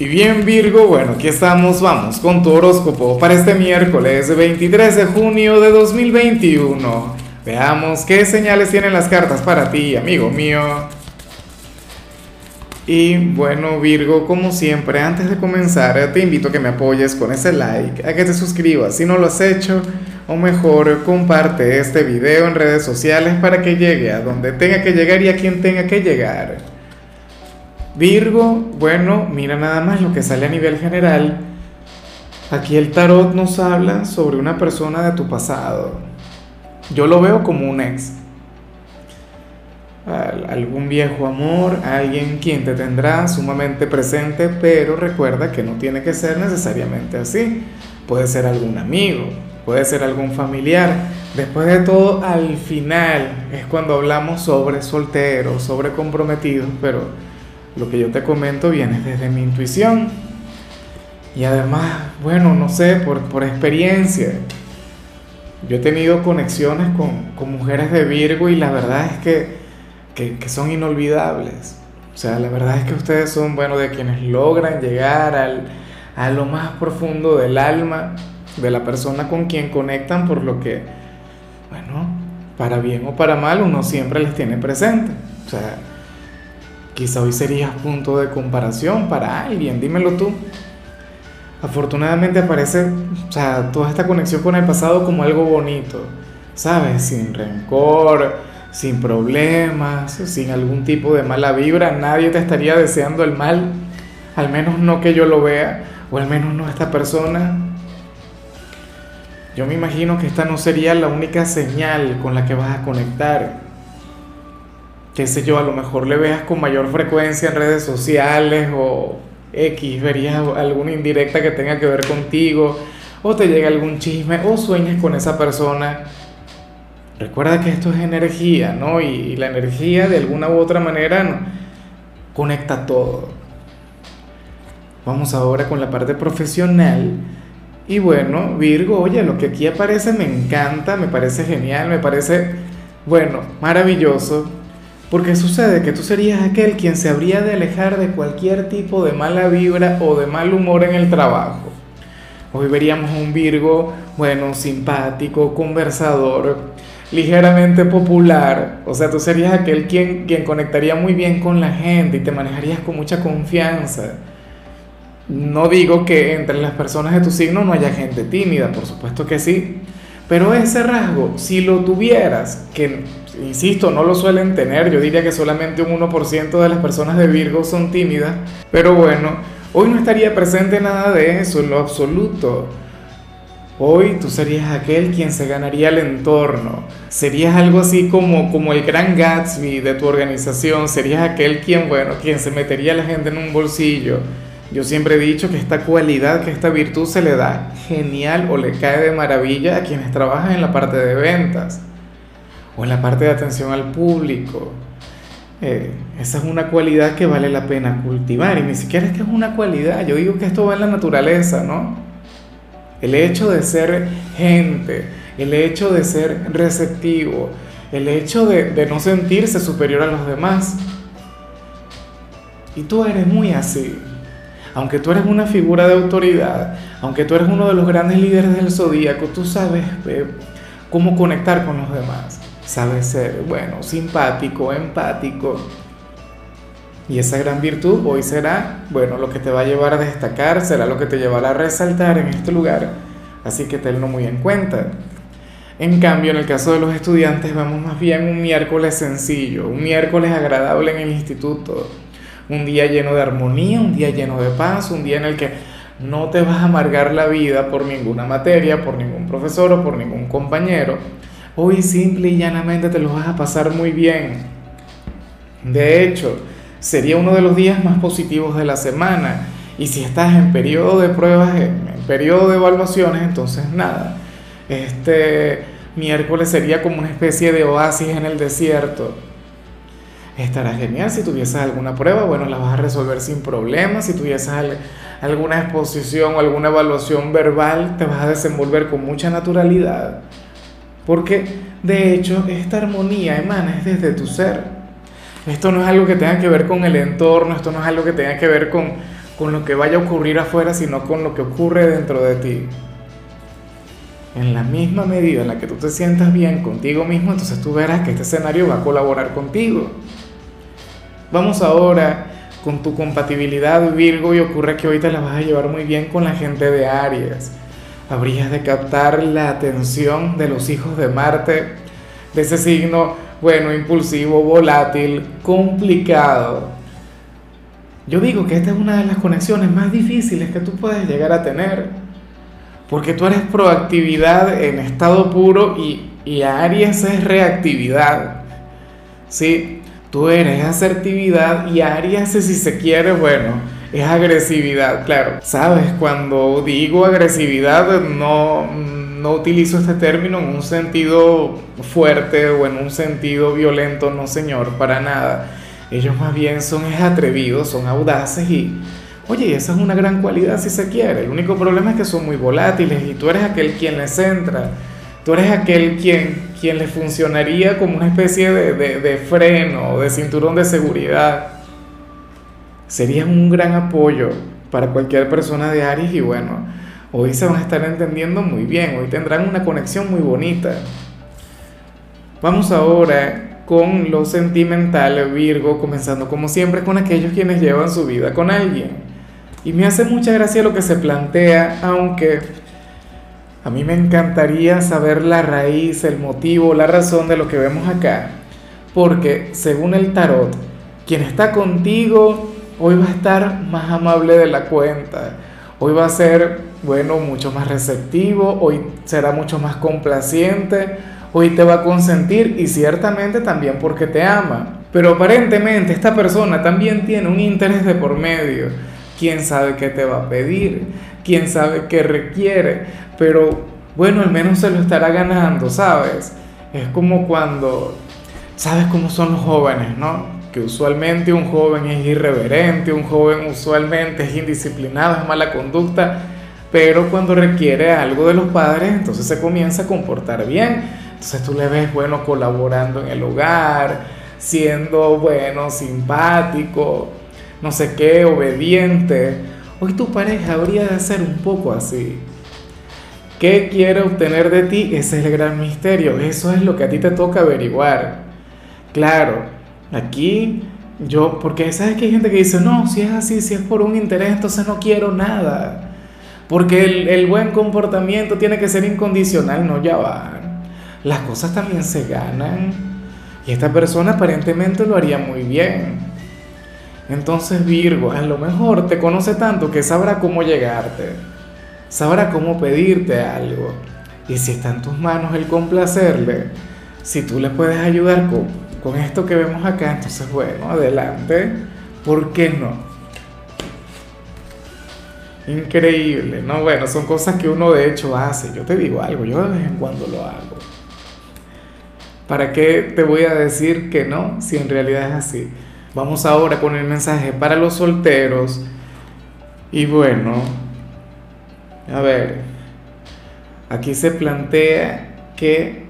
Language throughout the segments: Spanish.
Y bien Virgo, bueno, aquí estamos, vamos con tu horóscopo para este miércoles 23 de junio de 2021. Veamos qué señales tienen las cartas para ti, amigo mío. Y bueno Virgo, como siempre, antes de comenzar, te invito a que me apoyes con ese like, a que te suscribas si no lo has hecho, o mejor, comparte este video en redes sociales para que llegue a donde tenga que llegar y a quien tenga que llegar. Virgo, bueno, mira nada más lo que sale a nivel general. Aquí el tarot nos habla sobre una persona de tu pasado. Yo lo veo como un ex. Algún viejo amor, alguien quien te tendrá sumamente presente, pero recuerda que no tiene que ser necesariamente así. Puede ser algún amigo, puede ser algún familiar. Después de todo, al final es cuando hablamos sobre solteros, sobre comprometidos, pero lo que yo te comento viene desde mi intuición. Y además, bueno, no sé, por, por experiencia. Yo he tenido conexiones con, con, mujeres de Virgo y la verdad es que, que, son inolvidables. O sea, la verdad es que ustedes son, bueno, de quienes logran llegar al, a lo más profundo del alma de la persona con quien conectan, por lo que, bueno, para bien o para mal, uno siempre les tiene presente. O sea, Quizá hoy serías punto de comparación para alguien, dímelo tú. Afortunadamente aparece, o sea, toda esta conexión con el pasado como algo bonito, ¿sabes? Sin rencor, sin problemas, sin algún tipo de mala vibra, nadie te estaría deseando el mal, al menos no que yo lo vea, o al menos no esta persona. Yo me imagino que esta no sería la única señal con la que vas a conectar qué sé yo, a lo mejor le veas con mayor frecuencia en redes sociales o X, verías alguna indirecta que tenga que ver contigo, o te llega algún chisme, o sueñas con esa persona. Recuerda que esto es energía, ¿no? Y, la energía de alguna u otra manera conecta todo. Vamos ahora con la parte profesional. Y bueno, Virgo, oye, lo que aquí aparece me encanta, me parece genial, me parece, bueno, maravilloso. Porque sucede que tú serías aquel quien se habría de alejar de cualquier tipo de mala vibra o de mal humor en el trabajo. Hoy veríamos un Virgo, bueno, simpático, conversador, ligeramente popular. O sea, tú serías aquel quien, quien conectaría muy bien con la gente y te manejarías con mucha confianza. No digo que entre las personas de tu signo no haya gente tímida, por supuesto que sí. Pero ese rasgo, si lo tuvieras, que insisto, no lo suelen tener, yo diría que solamente un 1% de las personas de Virgo son tímidas, pero bueno, hoy no estaría presente nada de eso en lo absoluto. Hoy tú serías aquel quien se ganaría el entorno, serías algo así como, como el gran Gatsby de tu organización, serías aquel quien, bueno, quien se metería a la gente en un bolsillo. Yo siempre he dicho que esta cualidad, que esta virtud se le da genial o le cae de maravilla a quienes trabajan en la parte de ventas o en la parte de atención al público. Eh, esa es una cualidad que vale la pena cultivar y ni siquiera es que es una cualidad, yo digo que esto va en la naturaleza, ¿no? El hecho de ser gente, el hecho de ser receptivo, el hecho de, no sentirse superior a los demás. Y tú eres muy así. Aunque tú eres una figura de autoridad, aunque tú eres uno de los grandes líderes del zodíaco, tú sabes eh, cómo conectar con los demás sabe ser, bueno, simpático, empático. Y esa gran virtud hoy será, bueno, lo que te va a llevar a destacar, será lo que te llevará a resaltar en este lugar. Así que tenlo muy en cuenta. En cambio, en el caso de los estudiantes, vamos más bien un miércoles sencillo, un miércoles agradable en el instituto, un día lleno de armonía, un día lleno de paz, un día en el que no te vas a amargar la vida por ninguna materia, por ningún profesor o por ningún compañero, Hoy simple y llanamente te lo vas a pasar muy bien. De hecho, sería uno de los días más positivos de la semana. Y si estás en periodo de pruebas, en, periodo de evaluaciones, entonces nada. Este miércoles sería como una especie de oasis en el desierto. Estará genial si tuvieses alguna prueba, bueno, la vas a resolver sin problemas. Si tuvieses alguna exposición o alguna evaluación verbal, te vas a desenvolver con mucha naturalidad. Porque de hecho esta armonía emana desde tu ser. Esto no es algo que tenga que ver con el entorno, esto no es algo que tenga que ver con, con lo que vaya a ocurrir afuera, sino con lo que ocurre dentro de ti. En la misma medida en la que tú te sientas bien contigo mismo, entonces tú verás que este escenario va a colaborar contigo. Vamos ahora con tu compatibilidad Virgo y ocurre que hoy te la vas a llevar muy bien con la gente de Aries. Habrías de captar la atención de los hijos de Marte, de ese signo, bueno, impulsivo, volátil, complicado. Yo digo que esta es una de las conexiones más difíciles que tú puedes llegar a tener, porque tú eres proactividad en estado puro y, y Aries es reactividad. Sí, Tú eres asertividad y Aries, si se quiere, bueno, es agresividad, claro. Sabes, cuando digo agresividad, no, no utilizo este término en un sentido fuerte o en un sentido violento, no señor, para nada. Ellos más bien son atrevidos, son audaces y, oye, esa es una gran cualidad si se quiere. El único problema es que son muy volátiles y tú eres aquel quien les entra tú eres aquel quien, quien le funcionaría como una especie de, de, de freno, de cinturón de seguridad. Serías un gran apoyo para cualquier persona de Aries y bueno, hoy se van a estar entendiendo muy bien, hoy tendrán una conexión muy bonita. Vamos ahora con lo sentimental Virgo, comenzando como siempre con aquellos quienes llevan su vida con alguien. Y me hace mucha gracia lo que se plantea, aunque a mí me encantaría saber la raíz, el motivo, la razón de lo que vemos acá. Porque según el tarot, quien está contigo hoy va a estar más amable de la cuenta. Hoy va a ser, bueno, mucho más receptivo, hoy será mucho más complaciente, hoy te va a consentir y ciertamente también porque te ama. Pero aparentemente esta persona también tiene un interés de por medio. ¿Quién sabe qué te va a pedir? ¿Quién sabe qué requiere? pero bueno, al menos se lo estará ganando, ¿sabes? Es como cuando, ¿sabes cómo son los jóvenes, no? Usualmente un joven es irreverente, un joven usualmente es indisciplinado, es mala conducta, pero cuando requiere algo de los padres, entonces se comienza a comportar bien. Entonces tú le ves, bueno, colaborando en el hogar, siendo, bueno, simpático, no sé qué, obediente. Hoy tu pareja habría de ser un poco así. ¿Qué quiere obtener de ti? Ese es el gran misterio. Eso es lo que a ti te toca averiguar. Claro, aquí yo, porque sabes que hay gente que dice, no, si es así, si es por un interés, entonces no quiero nada. Porque el, el buen comportamiento tiene que ser incondicional, no ya va. Las cosas también se ganan. Y esta persona aparentemente lo haría muy bien. Entonces Virgo, a lo mejor te conoce tanto que sabrá cómo llegarte sabrá cómo pedirte algo. Y si está en tus manos el complacerle, si tú le puedes ayudar con, con esto que vemos acá, entonces bueno, adelante. ¿Por qué no? Increíble, ¿no? Bueno, son cosas que uno de hecho hace. Yo te digo algo, yo de vez en cuando lo hago. ¿Para qué te voy a decir que no si en realidad es así? Vamos ahora con el mensaje para los solteros. Y bueno, a ver, aquí se plantea que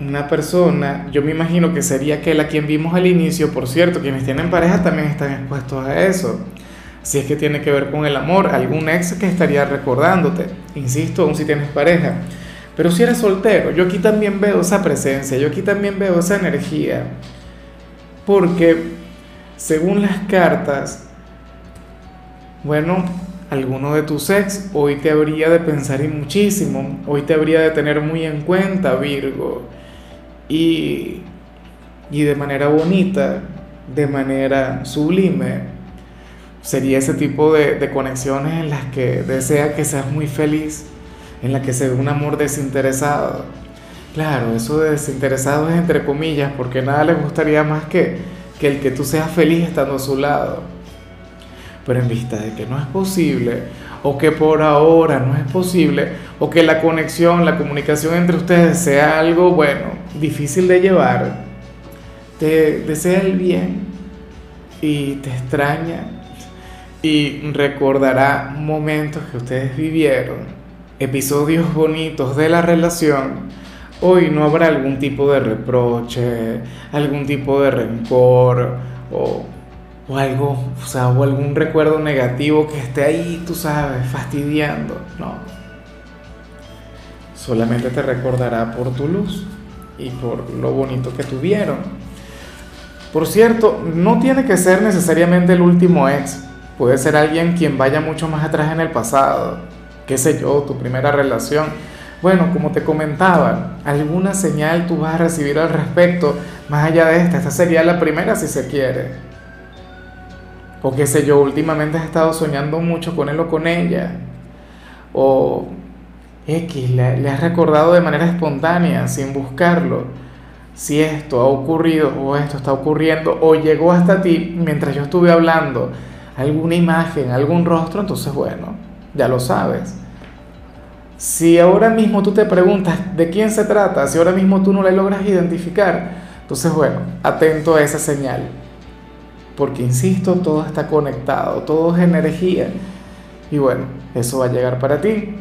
una persona, yo me imagino que sería aquel a quien vimos al inicio, por cierto, quienes tienen pareja también están expuestos a eso. Si es que tiene que ver con el amor, algún ex que estaría recordándote, insisto, aún si tienes pareja. Pero si eres soltero, yo aquí también veo esa presencia, yo aquí también veo esa energía. Porque según las cartas, bueno, alguno de tus ex, hoy te habría de pensar y muchísimo, hoy te habría de tener muy en cuenta, Virgo. Y, y de manera bonita, de manera sublime, sería ese tipo de, conexiones en las que desea que seas muy feliz, en la que se ve un amor desinteresado. Claro, eso de desinteresado es entre comillas, porque nada le gustaría más que, que el que tú seas feliz estando a su lado pero en vista de que no es posible, o que por ahora no es posible, o que la conexión, la comunicación entre ustedes sea algo, bueno, difícil de llevar, te desea el bien y te extraña y recordará momentos que ustedes vivieron, episodios bonitos de la relación. Hoy no habrá algún tipo de reproche, algún tipo de rencor o o algo, o sea, algún recuerdo negativo que esté ahí, tú sabes, fastidiando. No. Solamente te recordará por tu luz y por lo bonito que tuvieron. Por cierto, no tiene que ser necesariamente el último ex. Puede ser alguien quien vaya mucho más atrás en el pasado. Qué sé yo, tu primera relación. Bueno, como te comentaba, alguna señal tú vas a recibir al respecto, más allá de esta. Esta sería la primera si se quiere. O qué sé yo, últimamente has estado soñando mucho con él o con ella. O X, le, has recordado de manera espontánea, sin buscarlo. Si esto ha ocurrido o esto está ocurriendo o llegó hasta ti mientras yo estuve hablando, alguna imagen, algún rostro, entonces bueno, ya lo sabes. Si ahora mismo tú te preguntas de quién se trata, si ahora mismo tú no le logras identificar, entonces bueno, atento a esa señal porque insisto, todo está conectado, todo es energía. Y bueno, eso va a llegar para ti.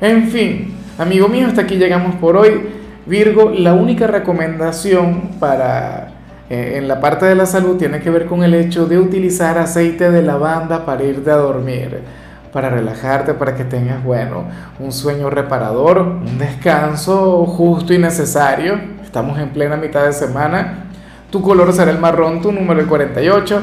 En fin, amigo mío, hasta aquí llegamos por hoy. Virgo, la única recomendación para eh, en la parte de la salud tiene que ver con el hecho de utilizar aceite de lavanda para irte a dormir, para relajarte, para que tengas, bueno, un sueño reparador, un descanso justo y necesario. Estamos en plena mitad de semana tu color será el marrón, tu número el 48.